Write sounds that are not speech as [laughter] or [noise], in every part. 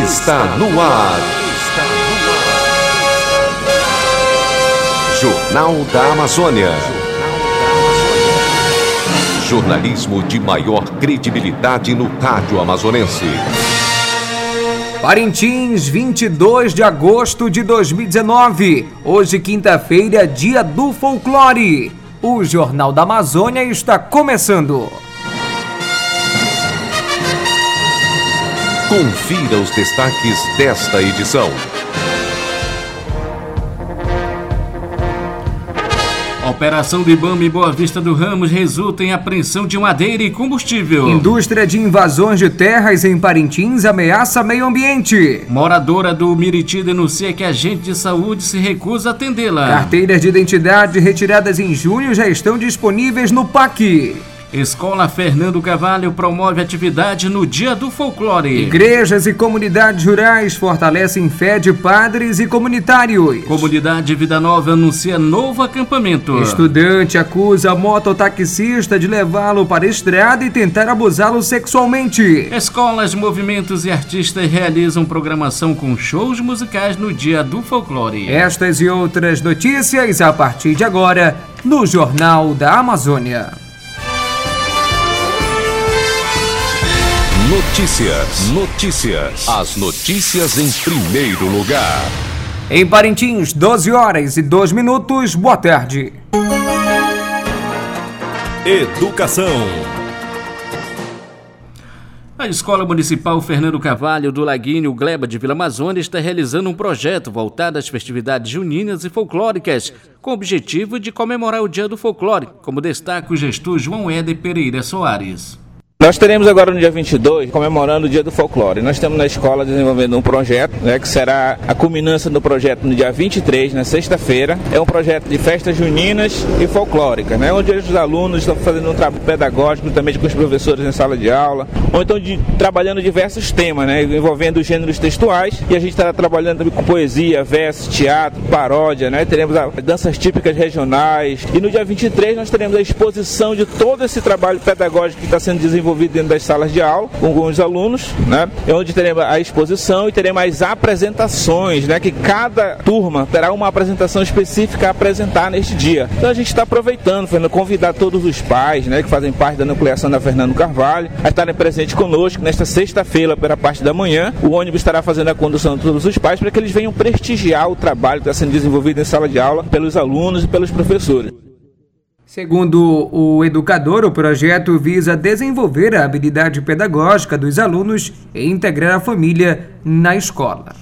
está no ar. Jornal da Amazônia. Jornalismo de maior credibilidade no rádio amazonense. Parintins, 22 de agosto de 2019. Hoje, quinta-feira, dia do folclore. O Jornal da Amazônia está começando. Confira os destaques desta edição. Operação do Ibama em Boa Vista do Ramos resulta em apreensão de madeira e combustível. Indústria de invasões de terras em Parintins ameaça meio ambiente. Moradora do Miriti denuncia que agente de saúde se recusa a atendê-la. Carteiras de identidade retiradas em junho já estão disponíveis no PAC. Escola Fernando Cavalho promove atividade no Dia do Folclore. Igrejas e comunidades rurais fortalecem fé de padres e comunitários. Comunidade Vida Nova anuncia novo acampamento. Estudante acusa mototaxista de levá-lo para a estrada e tentar abusá-lo sexualmente. Escolas, movimentos e artistas realizam programação com shows musicais no Dia do Folclore. Estas e outras notícias a partir de agora no Jornal da Amazônia. Notícias, notícias. As notícias em primeiro lugar. Em Parintins, 12 horas e 2 minutos. Boa tarde. Educação. A Escola Municipal Fernando Cavalho do Laguinho Gleba de Vila Amazônia está realizando um projeto voltado às festividades juninas e folclóricas, com o objetivo de comemorar o Dia do Folclore, como destaca o gestor João Éder Pereira Soares. Nós teremos agora no dia 22, comemorando o Dia do Folclore. Nós estamos na escola desenvolvendo um projeto, né, que será a culminância do projeto no dia 23, na sexta-feira. É um projeto de festas juninas e folclóricas, né, onde os alunos estão fazendo um trabalho pedagógico também com os professores em sala de aula, ou então de, trabalhando diversos temas, né, envolvendo os gêneros textuais. E a gente estará trabalhando também com poesia, verso, teatro, paródia, né, teremos as danças típicas regionais. E no dia 23 nós teremos a exposição de todo esse trabalho pedagógico que está sendo desenvolvido desenvolvido dentro das salas de aula com os alunos, né? É onde teremos a exposição e teremos as apresentações, né? Que cada turma terá uma apresentação específica a apresentar neste dia. Então a gente está aproveitando, Fernando, convidar todos os pais, né? Que fazem parte da nucleação da Fernando Carvalho a estarem presentes conosco nesta sexta-feira, pela parte da manhã. O ônibus estará fazendo a condução de todos os pais para que eles venham prestigiar o trabalho que está sendo desenvolvido em sala de aula pelos alunos e pelos professores. Segundo o educador, o projeto visa desenvolver a habilidade pedagógica dos alunos e integrar a família na escola.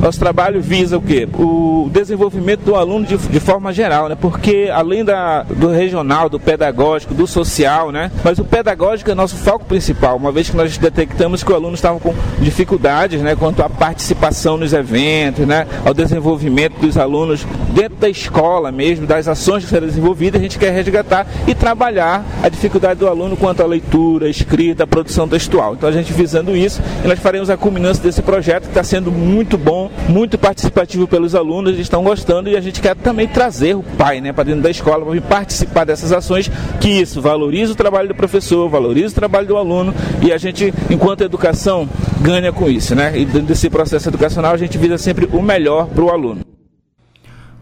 Nosso trabalho visa o quê? O desenvolvimento do aluno de, de forma geral, né? Porque além da, do regional, do pedagógico, do social, né? Mas o pedagógico é nosso foco principal, uma vez que nós detectamos que o aluno estava com dificuldades, né? Quanto à participação nos eventos, né? Ao desenvolvimento dos alunos dentro da escola mesmo, das ações que serão desenvolvidas, a gente quer resgatar e trabalhar a dificuldade do aluno quanto à leitura, escrita, produção textual. Então a gente visando isso, nós faremos a culminância desse projeto que está sendo muito bom muito participativo pelos alunos, eles estão gostando e a gente quer também trazer o pai né, para dentro da escola para participar dessas ações, que isso valoriza o trabalho do professor, valoriza o trabalho do aluno e a gente, enquanto educação, ganha com isso. Né? E dentro desse processo educacional a gente visa sempre o melhor para o aluno.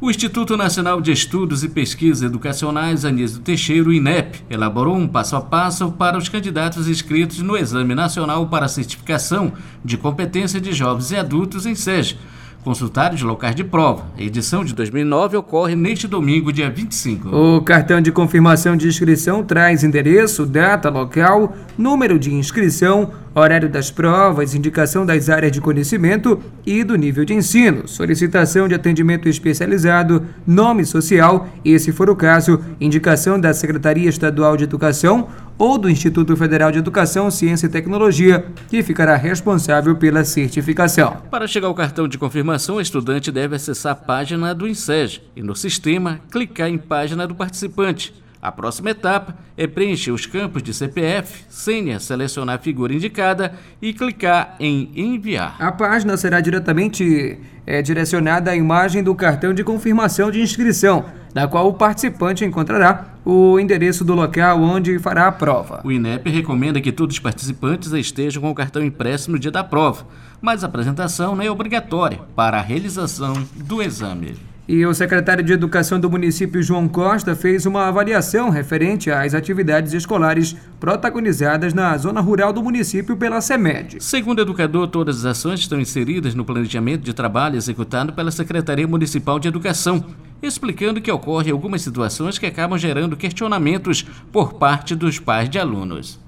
O Instituto Nacional de Estudos e Pesquisas Educacionais Anísio Teixeira, INEP, elaborou um passo a passo para os candidatos inscritos no Exame Nacional para Certificação de Competência de Jovens e Adultos em SES Consultário de locais de prova. A edição de 2009 ocorre neste domingo, dia 25. O cartão de confirmação de inscrição traz endereço, data, local, número de inscrição, horário das provas, indicação das áreas de conhecimento e do nível de ensino, solicitação de atendimento especializado, nome social e, se for o caso, indicação da Secretaria Estadual de Educação ou do Instituto Federal de Educação, Ciência e Tecnologia, que ficará responsável pela certificação. Para chegar ao cartão de confirmação, o estudante deve acessar a página do INSEG e, no sistema, clicar em página do participante. A próxima etapa é preencher os campos de CPF, senha, selecionar a figura indicada e clicar em enviar. A página será diretamente é, direcionada à imagem do cartão de confirmação de inscrição, na qual o participante encontrará o endereço do local onde fará a prova. O INEP recomenda que todos os participantes estejam com o cartão impresso no dia da prova, mas a apresentação não é obrigatória para a realização do exame. E o secretário de Educação do município, João Costa, fez uma avaliação referente às atividades escolares protagonizadas na zona rural do município pela CEMED. Segundo o educador, todas as ações estão inseridas no planejamento de trabalho executado pela Secretaria Municipal de Educação, explicando que ocorrem algumas situações que acabam gerando questionamentos por parte dos pais de alunos.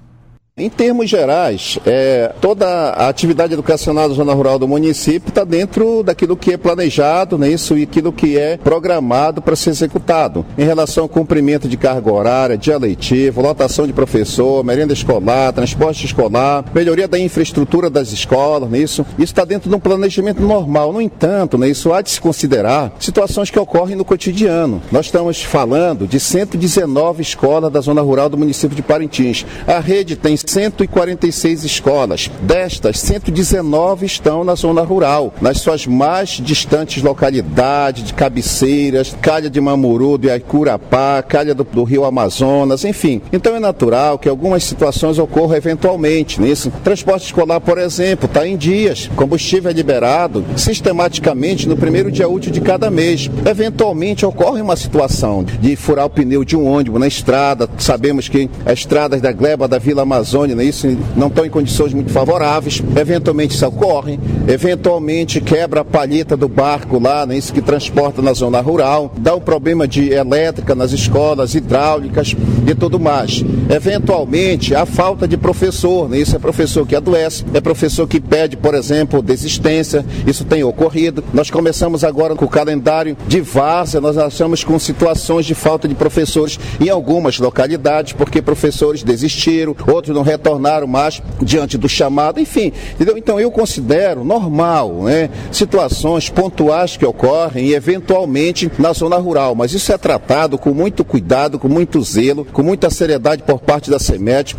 Em termos gerais, é, toda a atividade educacional da zona rural do município está dentro daquilo que é planejado, né, isso e aquilo que é programado para ser executado. Em relação ao cumprimento de carga horária, dia letivo, lotação de professor, merenda escolar, transporte escolar, melhoria da infraestrutura das escolas, né, isso está dentro de um planejamento normal. No entanto, né, isso há de se considerar situações que ocorrem no cotidiano. Nós estamos falando de 119 escolas da zona rural do município de Parintins. A rede tem 146 escolas. Destas, 119 estão na zona rural, nas suas mais distantes localidades, de cabeceiras, Calha de Mamuru, de Aicurapá, Calha do, do Rio Amazonas, enfim. Então é natural que algumas situações ocorram eventualmente nisso. Transporte escolar, por exemplo, está em dias. Combustível é liberado sistematicamente no primeiro dia útil de cada mês. Eventualmente ocorre uma situação de furar o pneu de um ônibus na estrada. Sabemos que as estradas da Gleba da Vila Amazônia Amazônia, né, isso não estão em condições muito favoráveis, eventualmente isso ocorre, eventualmente quebra a palheta do barco lá, né, isso que transporta na zona rural, dá um problema de elétrica nas escolas, hidráulicas e tudo mais. Eventualmente, a falta de professor, né, isso é professor que adoece, é professor que pede, por exemplo, desistência, isso tem ocorrido. Nós começamos agora com o calendário de várzea, nós achamos com situações de falta de professores em algumas localidades, porque professores desistiram, outros não não retornaram mais diante do chamado, enfim. Entendeu? Então eu considero normal, né, situações pontuais que ocorrem eventualmente na zona rural, mas isso é tratado com muito cuidado, com muito zelo, com muita seriedade por parte da CEMED.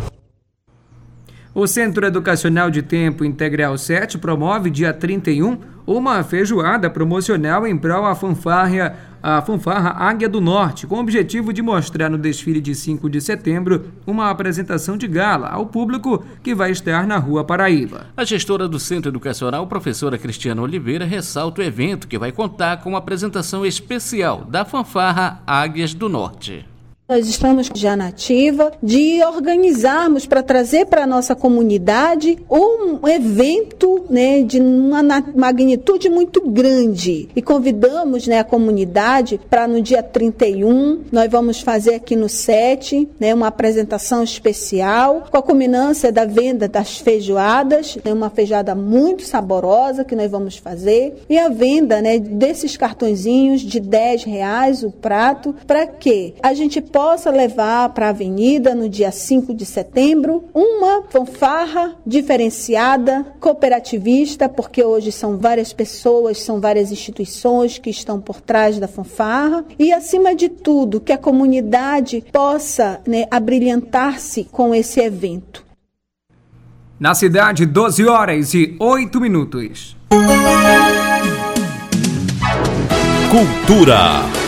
O Centro Educacional de Tempo Integral 7 promove dia 31 uma feijoada promocional em prol à fanfarra, a fanfarra Águia do Norte, com o objetivo de mostrar no desfile de 5 de setembro uma apresentação de gala ao público que vai estar na Rua Paraíba. A gestora do Centro Educacional, professora Cristiana Oliveira, ressalta o evento que vai contar com uma apresentação especial da fanfarra Águias do Norte. Nós estamos já na ativa de organizarmos para trazer para a nossa comunidade um evento né, de uma magnitude muito grande. E convidamos né, a comunidade para no dia 31, nós vamos fazer aqui no 7 né, uma apresentação especial com a culminância da venda das feijoadas, né, uma feijoada muito saborosa que nós vamos fazer, e a venda né, desses cartõezinhos de 10 reais o prato, para que a gente possa levar para a avenida no dia 5 de setembro uma fanfarra diferenciada, cooperativista, porque hoje são várias pessoas, são várias instituições que estão por trás da fanfarra e acima de tudo que a comunidade possa né, abrilhantar-se com esse evento. Na cidade, 12 horas e 8 minutos. Cultura.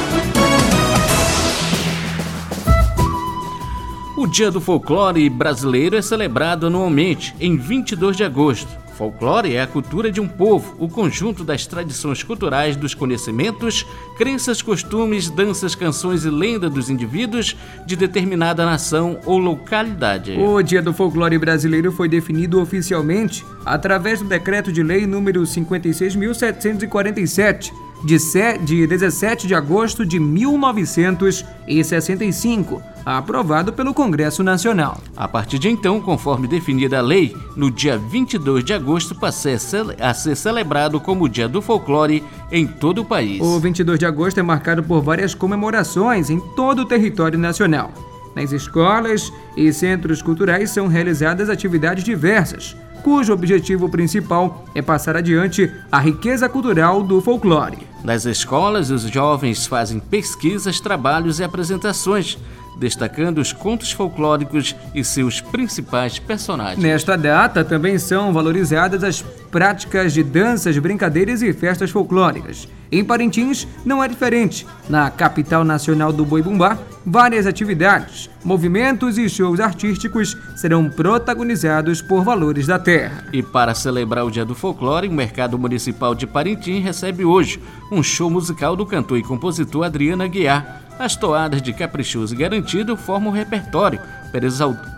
O Dia do Folclore Brasileiro é celebrado anualmente, em 22 de agosto. Folclore é a cultura de um povo, o conjunto das tradições culturais, dos conhecimentos, crenças, costumes, danças, canções e lendas dos indivíduos de determinada nação ou localidade. O Dia do Folclore Brasileiro foi definido oficialmente através do Decreto de Lei número 56.747 de 17 de agosto de 1965, aprovado pelo Congresso Nacional. A partir de então, conforme definida a lei, no dia 22 de agosto passou a ser celebrado como o Dia do Folclore em todo o país. O 22 de agosto é marcado por várias comemorações em todo o território nacional. Nas escolas e centros culturais são realizadas atividades diversas, cujo objetivo principal é passar adiante a riqueza cultural do folclore. Nas escolas, os jovens fazem pesquisas, trabalhos e apresentações destacando os contos folclóricos e seus principais personagens. Nesta data também são valorizadas as práticas de danças, brincadeiras e festas folclóricas. Em Parintins não é diferente. Na capital nacional do Boi Bumbá, várias atividades, movimentos e shows artísticos serão protagonizados por valores da terra. E para celebrar o Dia do Folclore, o Mercado Municipal de Parintins recebe hoje um show musical do cantor e compositor Adriano Aguiar. As toadas de Caprichoso e Garantido formam o repertório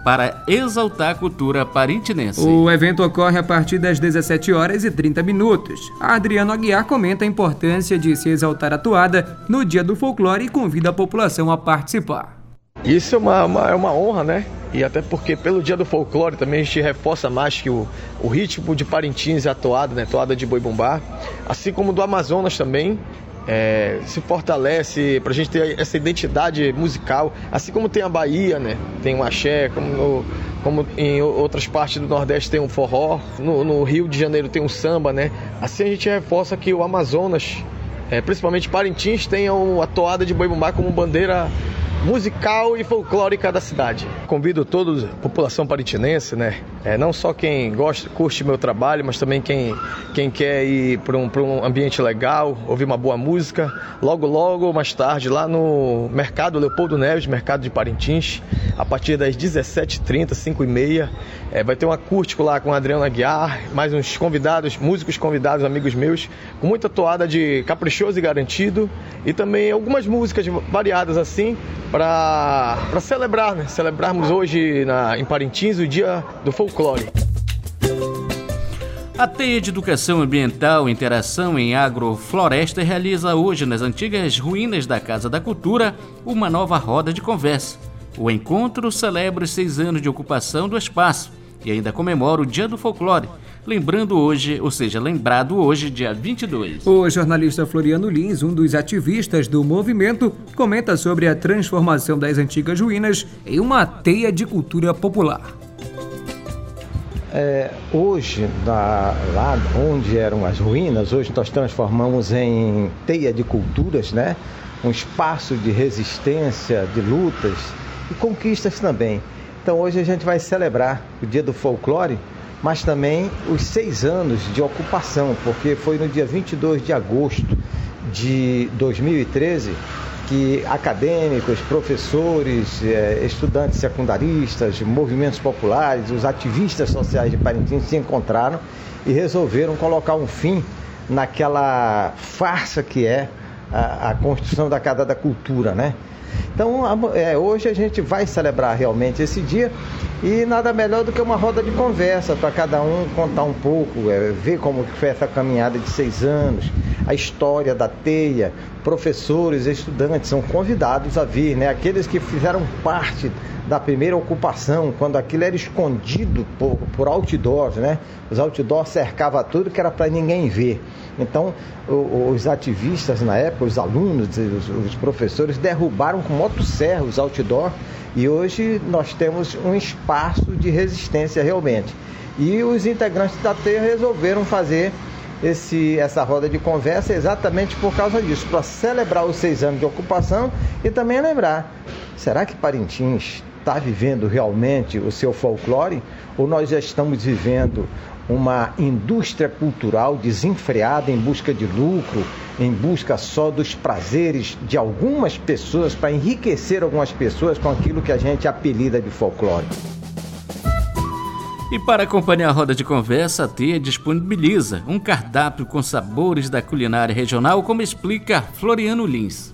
para exaltar a cultura parintinense. O evento ocorre a partir das 17 horas e 30 minutos. Adriano Aguiar comenta a importância de se exaltar a toada no Dia do Folclore e convida a população a participar. Isso é uma, uma, é uma honra, né? E até porque pelo Dia do Folclore também a gente reforça mais que o, o ritmo de Parintins é a toada, né? Toada de boi bumbá. Assim como do Amazonas também, é, se fortalece para a gente ter essa identidade musical, assim como tem a Bahia, né? Tem o axé, como, no, como em outras partes do Nordeste tem um forró, no, no, Rio de Janeiro tem um samba, né? Assim a gente reforça que o Amazonas, é, principalmente Parintins, tem a toada de boi bumbá como bandeira musical e folclórica da cidade. Convido toda a população parintinense, né? É, não só quem gosta, curte meu trabalho, mas também quem, quem quer ir para um, um ambiente legal, ouvir uma boa música. Logo, logo, mais tarde, lá no Mercado Leopoldo Neves, Mercado de Parintins, a partir das 17h30, 5h30, é, vai ter um acústico lá com o Adriano Aguiar, mais uns convidados, músicos convidados, amigos meus, com muita toada de caprichoso e garantido e também algumas músicas variadas assim para celebrar, né? Celebrarmos hoje na, em Parintins o dia do folclore. A Teia de Educação Ambiental e Interação em Agrofloresta realiza hoje, nas antigas ruínas da Casa da Cultura, uma nova roda de conversa. O encontro celebra os seis anos de ocupação do espaço e ainda comemora o Dia do Folclore, lembrando hoje, ou seja, lembrado hoje, dia 22. O jornalista Floriano Lins, um dos ativistas do movimento, comenta sobre a transformação das antigas ruínas em uma teia de cultura popular. É, hoje, da, lá onde eram as ruínas, hoje nós transformamos em teia de culturas, né? um espaço de resistência, de lutas e conquistas também. Então hoje a gente vai celebrar o Dia do Folclore mas também os seis anos de ocupação, porque foi no dia 22 de agosto de 2013 que acadêmicos, professores, eh, estudantes secundaristas, movimentos populares, os ativistas sociais de Parintins se encontraram e resolveram colocar um fim naquela farsa que é a, construção da Casa da Cultura, né? Então, é, hoje a gente vai celebrar realmente esse dia e nada melhor do que uma roda de conversa para cada um contar um pouco, é, ver como foi essa caminhada de seis anos, a história da teia. Professores, estudantes são convidados a vir, né? Aqueles que fizeram parte da primeira ocupação, quando aquilo era escondido por, por outdoors, né? Os outdoors cercavam tudo que era para ninguém ver. Então, os ativistas na época, os alunos, os, os professores derrubaram com motosserra os outdoor e hoje nós temos um espaço de resistência realmente. E os integrantes da TEIA resolveram fazer esse, essa roda de conversa exatamente por causa disso, para celebrar os seis anos de ocupação e também lembrar: será que Parintins está vivendo realmente o seu folclore ou nós já estamos vivendo uma indústria cultural desenfreada em busca de lucro, em busca só dos prazeres de algumas pessoas para enriquecer algumas pessoas com aquilo que a gente apelida de folclore. E para acompanhar a roda de conversa, a TEA disponibiliza um cardápio com sabores da culinária regional, como explica Floriano Lins.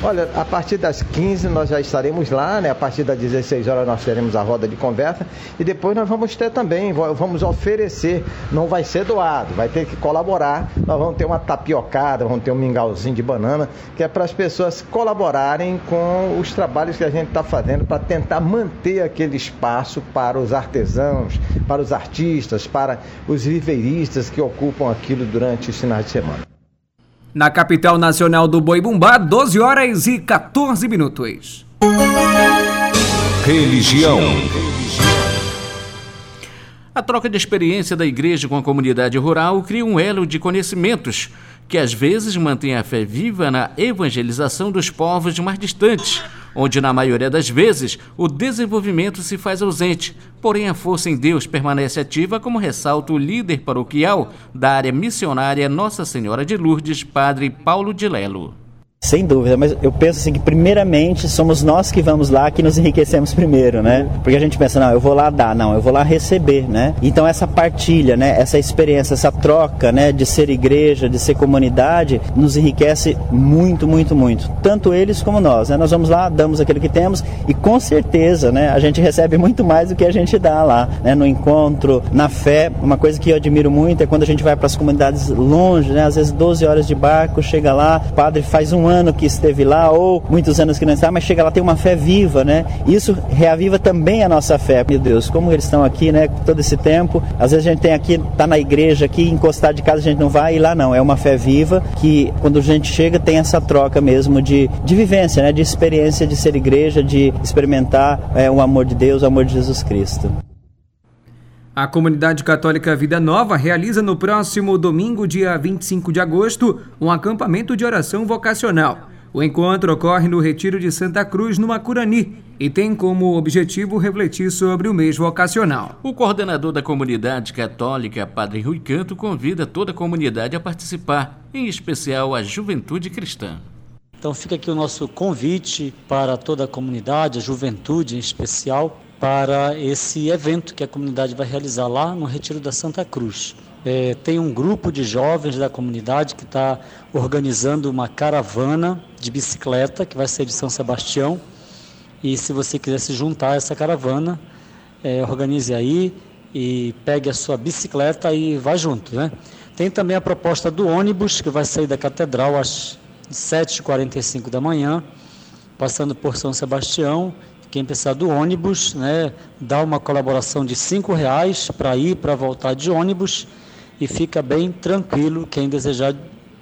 Olha, a partir das 15 nós já estaremos lá, né? A partir das 16 horas nós teremos a roda de conversa e depois nós vamos ter também, vamos oferecer, não vai ser doado, vai ter que colaborar. Nós vamos ter uma tapiocada, vamos ter um mingauzinho de banana, que é para as pessoas colaborarem com os trabalhos que a gente está fazendo para tentar manter aquele espaço para os artesãos, para os artistas, para os viveiristas que ocupam aquilo durante os finais de semana. Na capital nacional do Boi Bumbá, 12 horas e 14 minutos. Religião. A troca de experiência da igreja com a comunidade rural cria um elo de conhecimentos que às vezes mantém a fé viva na evangelização dos povos mais distantes, onde na maioria das vezes o desenvolvimento se faz ausente, porém a força em Deus permanece ativa, como ressalta o líder paroquial da área missionária Nossa Senhora de Lourdes, Padre Paulo de Lelo. Sem dúvida, mas eu penso assim que primeiramente somos nós que vamos lá que nos enriquecemos primeiro, né? Porque a gente pensa, não, eu vou lá dar, não, eu vou lá receber, né? Então essa partilha, né, essa experiência, essa troca, né, de ser igreja, de ser comunidade, nos enriquece muito, muito, muito. Tanto eles como nós, né? Nós vamos lá, damos aquilo que temos e com certeza, né, a gente recebe [laughs] muito mais do que a gente dá lá, né, no encontro, na fé. Uma coisa que eu admiro muito é quando a gente vai para as comunidades longe, né? Às vezes 12 horas de barco, chega lá, o padre faz ano que esteve lá ou muitos anos que não está, mas chega lá tem uma fé viva, né? Isso reaviva também a nossa fé. Meu Deus, como eles estão aqui, né? Todo esse tempo. Às vezes a gente tem aqui, tá na igreja aqui, encostar de casa a gente não vai e lá não. É uma fé viva que quando a gente chega tem essa troca mesmo de, de vivência, né? De experiência de ser igreja, de experimentar é, o amor de Deus, o amor de Jesus Cristo. A comunidade católica Vida Nova realiza no próximo domingo, dia 25 de agosto, um acampamento de oração vocacional. O encontro ocorre no Retiro de Santa Cruz, no Macurani, e tem como objetivo refletir sobre o mês vocacional. O coordenador da comunidade católica, Padre Rui Canto, convida toda a comunidade a participar, em especial a juventude cristã. Então fica aqui o nosso convite para toda a comunidade, a juventude em especial, para esse evento que a comunidade vai realizar lá no Retiro da Santa Cruz. É, tem um grupo de jovens da comunidade que está organizando uma caravana de bicicleta que vai ser de São Sebastião. E se você quiser se juntar a essa caravana, é, organize aí e pegue a sua bicicleta e vá junto. Né? Tem também a proposta do ônibus que vai sair da catedral às 7h45 da manhã, passando por São Sebastião quem precisar do ônibus, né, dá uma colaboração de cinco reais para ir para voltar de ônibus e fica bem tranquilo quem desejar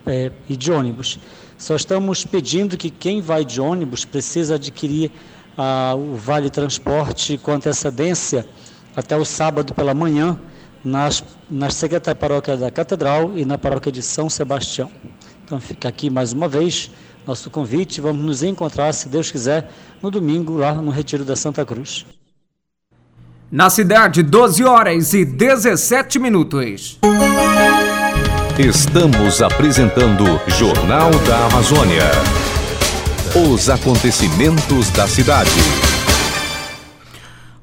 é, ir de ônibus. Só estamos pedindo que quem vai de ônibus precisa adquirir ah, o vale transporte com antecedência até o sábado pela manhã nas, nas secretarias paróquia da Catedral e na paróquia de São Sebastião. Então fica aqui mais uma vez nosso convite. Vamos nos encontrar, se Deus quiser, no domingo lá no Retiro da Santa Cruz. Na cidade, 12 horas e 17 minutos. Estamos apresentando Jornal da Amazônia. Os acontecimentos da cidade.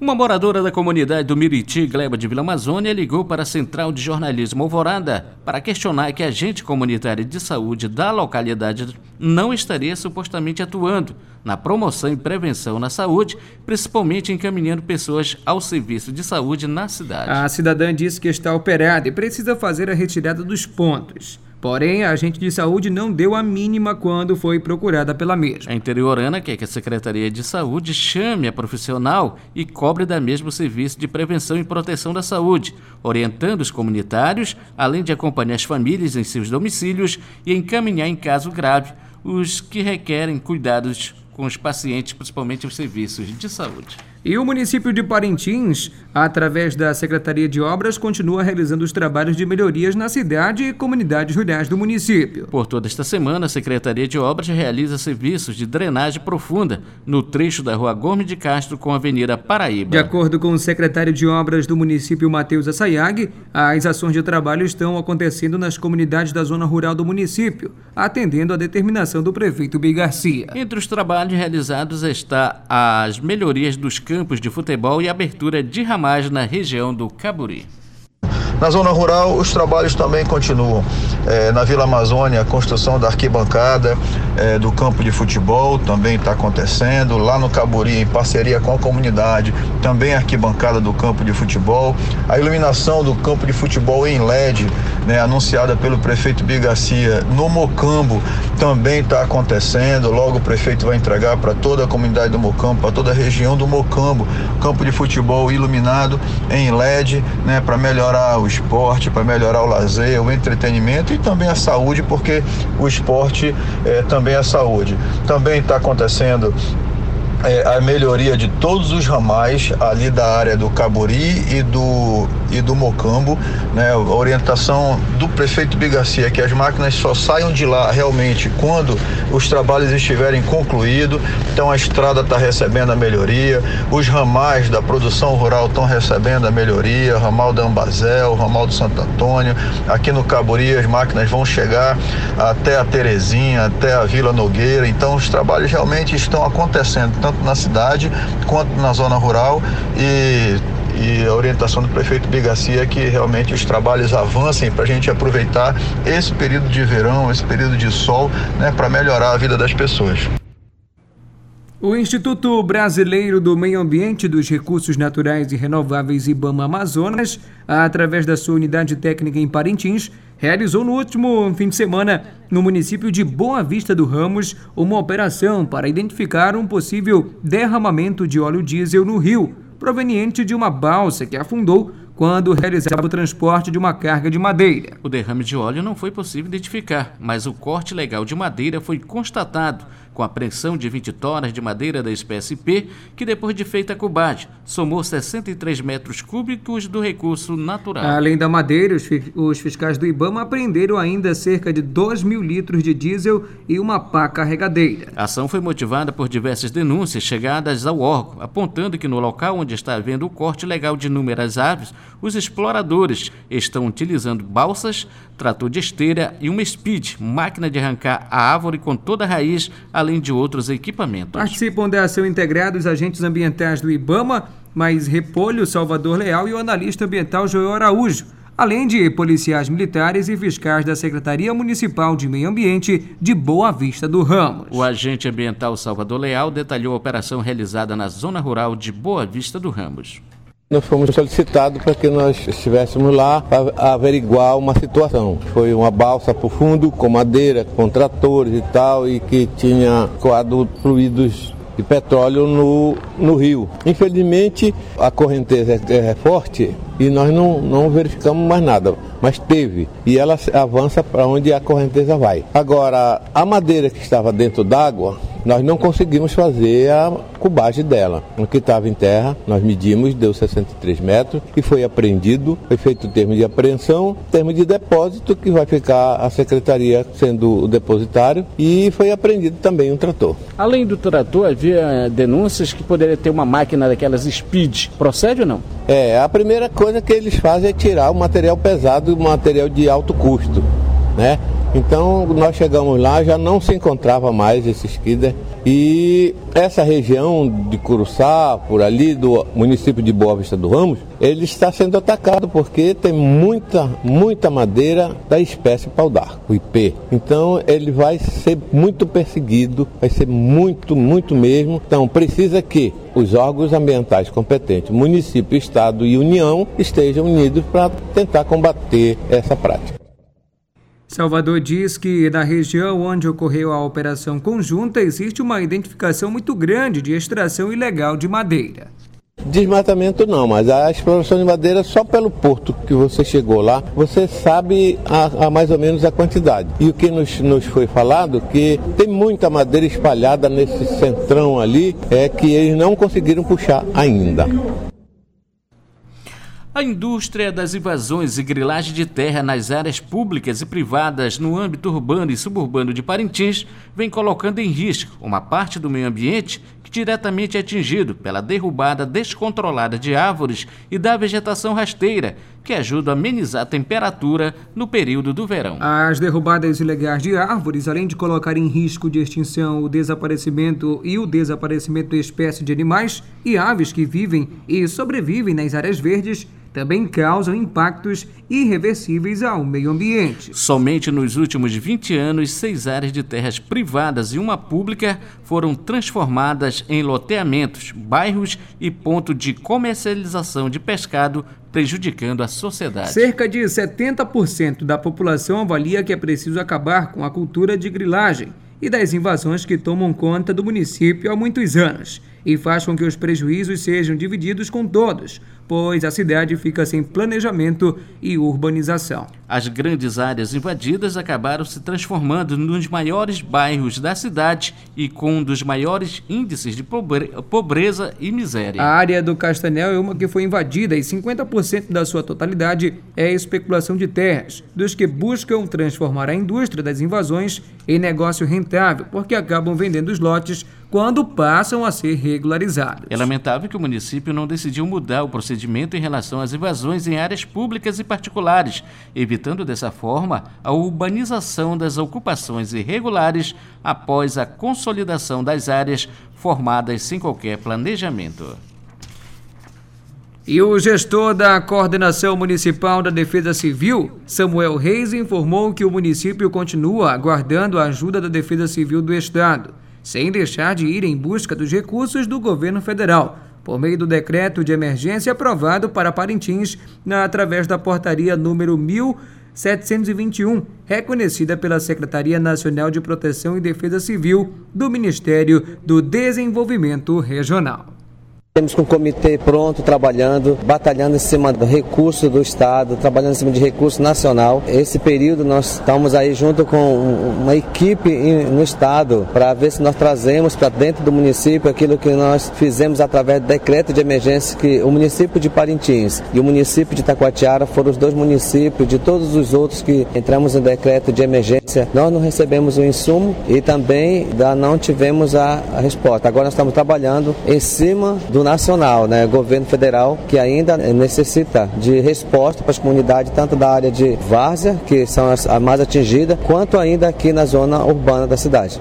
Uma moradora da comunidade do Miriti, Gleba de Vila Amazônia, ligou para a Central de Jornalismo Alvorada para questionar que a agente comunitária de saúde da localidade não estaria supostamente atuando na promoção e prevenção na saúde, principalmente encaminhando pessoas ao serviço de saúde na cidade. A cidadã disse que está operada e precisa fazer a retirada dos pontos. Porém, a agente de saúde não deu a mínima quando foi procurada pela mesma. A interiorana quer que a Secretaria de Saúde chame a profissional e cobre da mesma o serviço de prevenção e proteção da saúde, orientando os comunitários, além de acompanhar as famílias em seus domicílios e encaminhar em caso grave os que requerem cuidados com os pacientes, principalmente os serviços de saúde. E o município de Parintins, através da Secretaria de Obras, continua realizando os trabalhos de melhorias na cidade e comunidades rurais do município. Por toda esta semana, a Secretaria de Obras realiza serviços de drenagem profunda no trecho da Rua Gomes de Castro com a Avenida Paraíba. De acordo com o secretário de Obras do município, Matheus Assayag, as ações de trabalho estão acontecendo nas comunidades da zona rural do município, atendendo à determinação do prefeito Bigarcia. Entre os trabalhos realizados está as melhorias dos campos campos de futebol e abertura de ramagem na região do Caburi. Na zona rural, os trabalhos também continuam. É, na Vila Amazônia, a construção da arquibancada é, do campo de futebol também está acontecendo. Lá no Caburi, em parceria com a comunidade, também a arquibancada do campo de futebol. A iluminação do campo de futebol em LED, né, anunciada pelo prefeito Bigacia no Mocambo, também está acontecendo. Logo o prefeito vai entregar para toda a comunidade do Mocambo, para toda a região do Mocambo, campo de futebol iluminado em LED, né, para melhorar os esporte, para melhorar o lazer, o entretenimento e também a saúde, porque o esporte é, também é saúde. Também está acontecendo é, a melhoria de todos os ramais ali da área do Caburi e do, e do Mocambo. Né? A orientação do prefeito Bigacia é que as máquinas só saiam de lá realmente quando os trabalhos estiverem concluídos. Então a estrada está recebendo a melhoria, os ramais da produção rural estão recebendo a melhoria, ramal da Ambazel, ramal do Santo Antônio. Aqui no Caburi as máquinas vão chegar até a Terezinha, até a Vila Nogueira. Então os trabalhos realmente estão acontecendo tanto na cidade quanto na zona rural e e a orientação do prefeito Bigacia é que realmente os trabalhos avancem para a gente aproveitar esse período de verão, esse período de sol, né, para melhorar a vida das pessoas. O Instituto Brasileiro do Meio Ambiente, dos Recursos Naturais e Renováveis IBAMA Amazonas, através da sua unidade técnica em Parintins, realizou no último fim de semana, no município de Boa Vista do Ramos, uma operação para identificar um possível derramamento de óleo diesel no rio, proveniente de uma balsa que afundou quando realizava o transporte de uma carga de madeira. O derrame de óleo não foi possível identificar, mas o corte legal de madeira foi constatado com a pressão de 20 tonas de madeira da espécie P, que depois de feita a cubagem, somou 63 metros cúbicos do recurso natural. Além da madeira, os fiscais do IBAMA apreenderam ainda cerca de 2 mil litros de diesel e uma pá carregadeira. A ação foi motivada por diversas denúncias chegadas ao órgão, apontando que no local onde está havendo o corte legal de inúmeras aves, os exploradores estão utilizando balsas, trator de esteira e uma speed, máquina de arrancar a árvore com toda a raiz, além de outros equipamentos. Participam da ação integrada os agentes ambientais do IBAMA, mais Repolho, Salvador Leal e o analista ambiental Joel Araújo além de policiais militares e fiscais da Secretaria Municipal de Meio Ambiente de Boa Vista do Ramos. O agente ambiental Salvador Leal detalhou a operação realizada na zona rural de Boa Vista do Ramos. Nós fomos solicitados para que nós estivéssemos lá para averiguar uma situação. Foi uma balsa para o fundo, com madeira, com tratores e tal, e que tinha coado fluidos de petróleo no, no rio. Infelizmente, a correnteza é, é forte e nós não, não verificamos mais nada, mas teve e ela avança para onde a correnteza vai. Agora, a madeira que estava dentro d'água, nós não conseguimos fazer a cubagem dela. O que estava em terra, nós medimos, deu 63 metros e foi apreendido, foi feito o termo de apreensão, termo de depósito, que vai ficar a secretaria sendo o depositário, e foi apreendido também um trator. Além do trator, havia denúncias que poderia ter uma máquina daquelas speed. Procede ou não? É, a primeira coisa que eles fazem é tirar o material pesado o material de alto custo, né? Então nós chegamos lá, já não se encontrava mais esse skidder e essa região de Curuçá, por ali do município de Boa Vista do Ramos, ele está sendo atacado porque tem muita, muita madeira da espécie pau o IP. Então ele vai ser muito perseguido, vai ser muito, muito mesmo. Então precisa que os órgãos ambientais competentes, município, estado e união, estejam unidos para tentar combater essa prática. Salvador diz que na região onde ocorreu a operação conjunta existe uma identificação muito grande de extração ilegal de madeira. Desmatamento não, mas a exploração de madeira só pelo porto que você chegou lá, você sabe a, a mais ou menos a quantidade. E o que nos, nos foi falado que tem muita madeira espalhada nesse centrão ali, é que eles não conseguiram puxar ainda. A indústria das invasões e grilagem de terra nas áreas públicas e privadas no âmbito urbano e suburbano de Parintins vem colocando em risco uma parte do meio ambiente que diretamente é atingido pela derrubada descontrolada de árvores e da vegetação rasteira, que ajuda a amenizar a temperatura no período do verão. As derrubadas ilegais de árvores, além de colocar em risco de extinção o desaparecimento e o desaparecimento de espécies de animais e aves que vivem e sobrevivem nas áreas verdes, também causam impactos irreversíveis ao meio ambiente. Somente nos últimos 20 anos, seis áreas de terras privadas e uma pública foram transformadas em loteamentos, bairros e ponto de comercialização de pescado, prejudicando a sociedade. Cerca de 70% da população avalia que é preciso acabar com a cultura de grilagem e das invasões que tomam conta do município há muitos anos. E faz com que os prejuízos sejam divididos com todos, pois a cidade fica sem planejamento e urbanização. As grandes áreas invadidas acabaram se transformando nos maiores bairros da cidade e com um dos maiores índices de pobreza e miséria. A área do Castanel é uma que foi invadida e 50% da sua totalidade é especulação de terras, dos que buscam transformar a indústria das invasões em negócio rentável, porque acabam vendendo os lotes quando passam a ser regularizados. É lamentável que o município não decidiu mudar o procedimento em relação às invasões em áreas públicas e particulares, evitando dessa forma a urbanização das ocupações irregulares após a consolidação das áreas formadas sem qualquer planejamento. E o gestor da Coordenação Municipal da Defesa Civil, Samuel Reis, informou que o município continua aguardando a ajuda da Defesa Civil do Estado sem deixar de ir em busca dos recursos do governo federal, por meio do decreto de emergência aprovado para Parintins na, através da portaria número 1721, reconhecida pela Secretaria Nacional de Proteção e Defesa Civil do Ministério do Desenvolvimento Regional. Temos um comitê pronto, trabalhando, batalhando em cima do recurso do Estado, trabalhando em cima de recurso nacional. Esse período nós estamos aí junto com uma equipe no Estado para ver se nós trazemos para dentro do município aquilo que nós fizemos através do decreto de emergência que o município de Parintins e o município de Taquatiara foram os dois municípios de todos os outros que entramos em decreto de emergência. Nós não recebemos o insumo e também não tivemos a, resposta. Agora nós estamos trabalhando em cima do nacional, né, governo federal, que ainda necessita de resposta para as comunidades, tanto da área de várzea, que são as, as mais atingidas, quanto ainda aqui na zona urbana da cidade.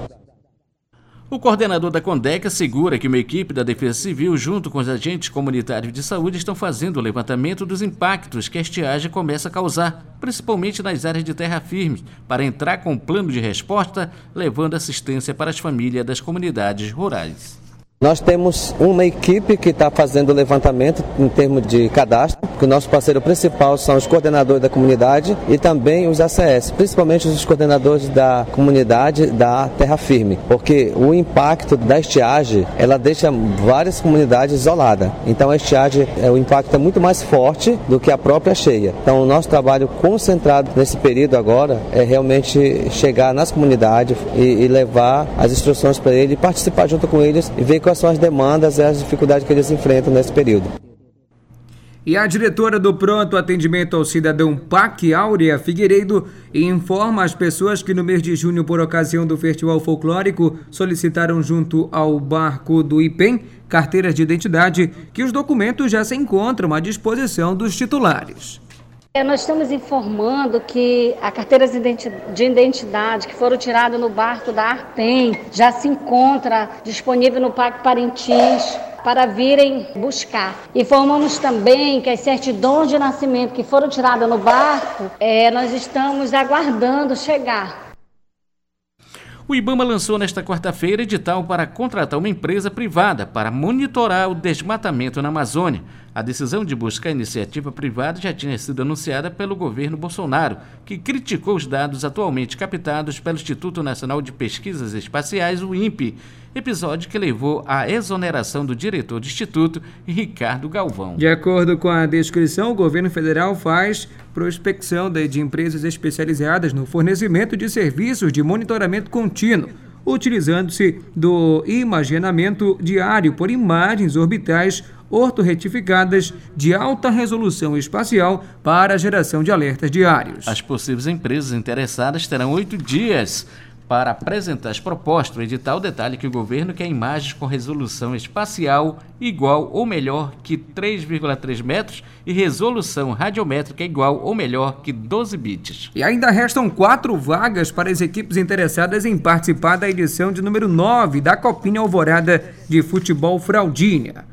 O coordenador da Condeca assegura que uma equipe da Defesa Civil, junto com os agentes comunitários de saúde, estão fazendo o levantamento dos impactos que a estiagem começa a causar, principalmente nas áreas de terra firme, para entrar com um plano de resposta, levando assistência para as famílias das comunidades rurais. Nós temos uma equipe que está fazendo o levantamento em termos de cadastro, que o nosso parceiro principal são os coordenadores da comunidade e também os ACS, principalmente os coordenadores da comunidade da Terra Firme, porque o impacto da estiagem, ela deixa várias comunidades isoladas. Então a estiagem, é, o impacto é muito mais forte do que a própria cheia. Então o nosso trabalho concentrado nesse período agora é realmente chegar nas comunidades e, e levar as instruções para eles, participar junto com eles e ver qual quais são as demandas e as dificuldades que eles enfrentam nesse período. E a diretora do Pronto Atendimento ao Cidadão PAC, Áurea Figueiredo, informa as pessoas que no mês de junho, por ocasião do Festival Folclórico, solicitaram junto ao barco do IPEM carteiras de identidade, que os documentos já se encontram à disposição dos titulares. É, nós estamos informando que a carteira de identidade que foram tiradas no barco da Artem já se encontra disponível no Parque Parintins para virem buscar. Informamos também que as certidões de nascimento que foram tiradas no barco, é, nós estamos aguardando chegar. O IBAMA lançou nesta quarta-feira edital para contratar uma empresa privada para monitorar o desmatamento na Amazônia. A decisão de buscar iniciativa privada já tinha sido anunciada pelo governo Bolsonaro, que criticou os dados atualmente captados pelo Instituto Nacional de Pesquisas Espaciais, o INPE, episódio que levou à exoneração do diretor do Instituto, Ricardo Galvão. De acordo com a descrição, o governo federal faz prospecção de empresas especializadas no fornecimento de serviços de monitoramento contínuo utilizando-se do imaginamento diário por imagens orbitais ortorretificadas de alta resolução espacial para a geração de alertas diários. As possíveis empresas interessadas terão oito dias para apresentar as propostas. O edital detalha que o governo quer imagens com resolução espacial igual ou melhor que 3,3 metros e resolução radiométrica igual ou melhor que 12 bits. E ainda restam quatro vagas para as equipes interessadas em participar da edição de número 9 da Copinha Alvorada de Futebol Fraldinha.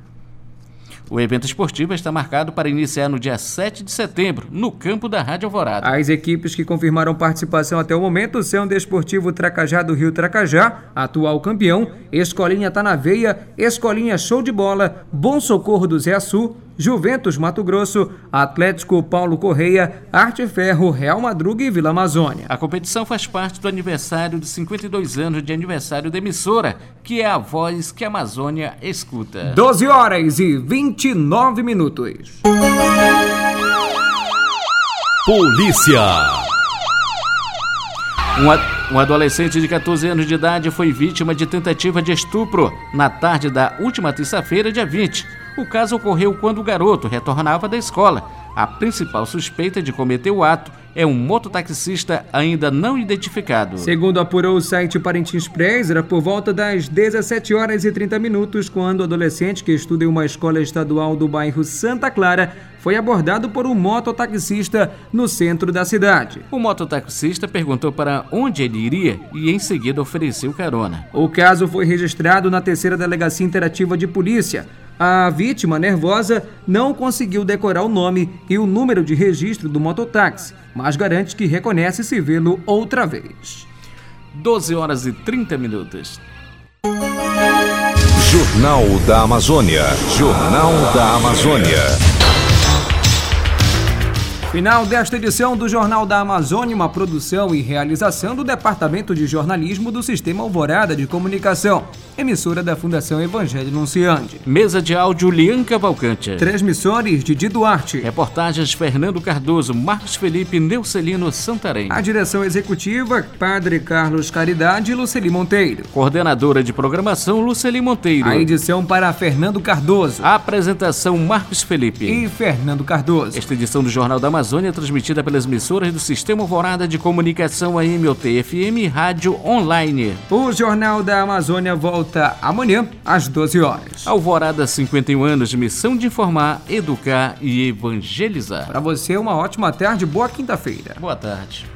O evento esportivo está marcado para iniciar no dia 7 de setembro, no campo da Rádio Alvorada. As equipes que confirmaram participação até o momento são Desportivo Tracajá do Rio Tracajá, atual campeão, Escolinha Tá na Veia, Escolinha Show de Bola, Bom Socorro do Zé Açu, Juventus Mato Grosso, Atlético Paulo Correia, Arte Ferro, Real Madruga e Vila Amazônia. A competição faz parte do aniversário de 52 anos de aniversário da emissora, que é a voz que a Amazônia escuta. 12 horas e 29 minutos. Polícia. Um, um adolescente de 14 anos de idade foi vítima de tentativa de estupro na tarde da última terça-feira, dia 20. O caso ocorreu quando o garoto retornava da escola. A principal suspeita de cometer o ato é um mototaxista ainda não identificado. Segundo apurou o site Parintins Press, era por volta das 17 horas e 30 minutos quando o adolescente que estuda em uma escola estadual do bairro Santa Clara foi abordado por um mototaxista no centro da cidade. O mototaxista perguntou para onde ele iria e em seguida ofereceu carona. O caso foi registrado na terceira delegacia interativa de polícia. A vítima, nervosa, não conseguiu decorar o nome e o número de registro do mototáxi, mas garante que reconhece se vê-lo outra vez. 12 horas e 30 minutos. Jornal da Amazônia. Jornal da Amazônia. Final desta edição do Jornal da Amazônia, uma produção e realização do Departamento de Jornalismo do Sistema Alvorada de Comunicação, emissora da Fundação Evangelho Anunciante. Mesa de áudio Lian Cavalcante. Transmissores Didi Duarte. Reportagens Fernando Cardoso, Marcos Felipe Neucelino Santarém. A direção executiva Padre Carlos Caridade e Luceli Monteiro. Coordenadora de programação Luceli Monteiro. A edição para Fernando Cardoso. A apresentação Marcos Felipe e Fernando Cardoso. Esta edição do Jornal da Amazônia Amazônia, transmitida pelas emissoras do Sistema Alvorada de Comunicação AMOT FM e Rádio Online. O Jornal da Amazônia volta amanhã às 12 horas. Alvorada 51 anos de missão de informar, educar e evangelizar. Para você uma ótima tarde, boa quinta-feira. Boa tarde.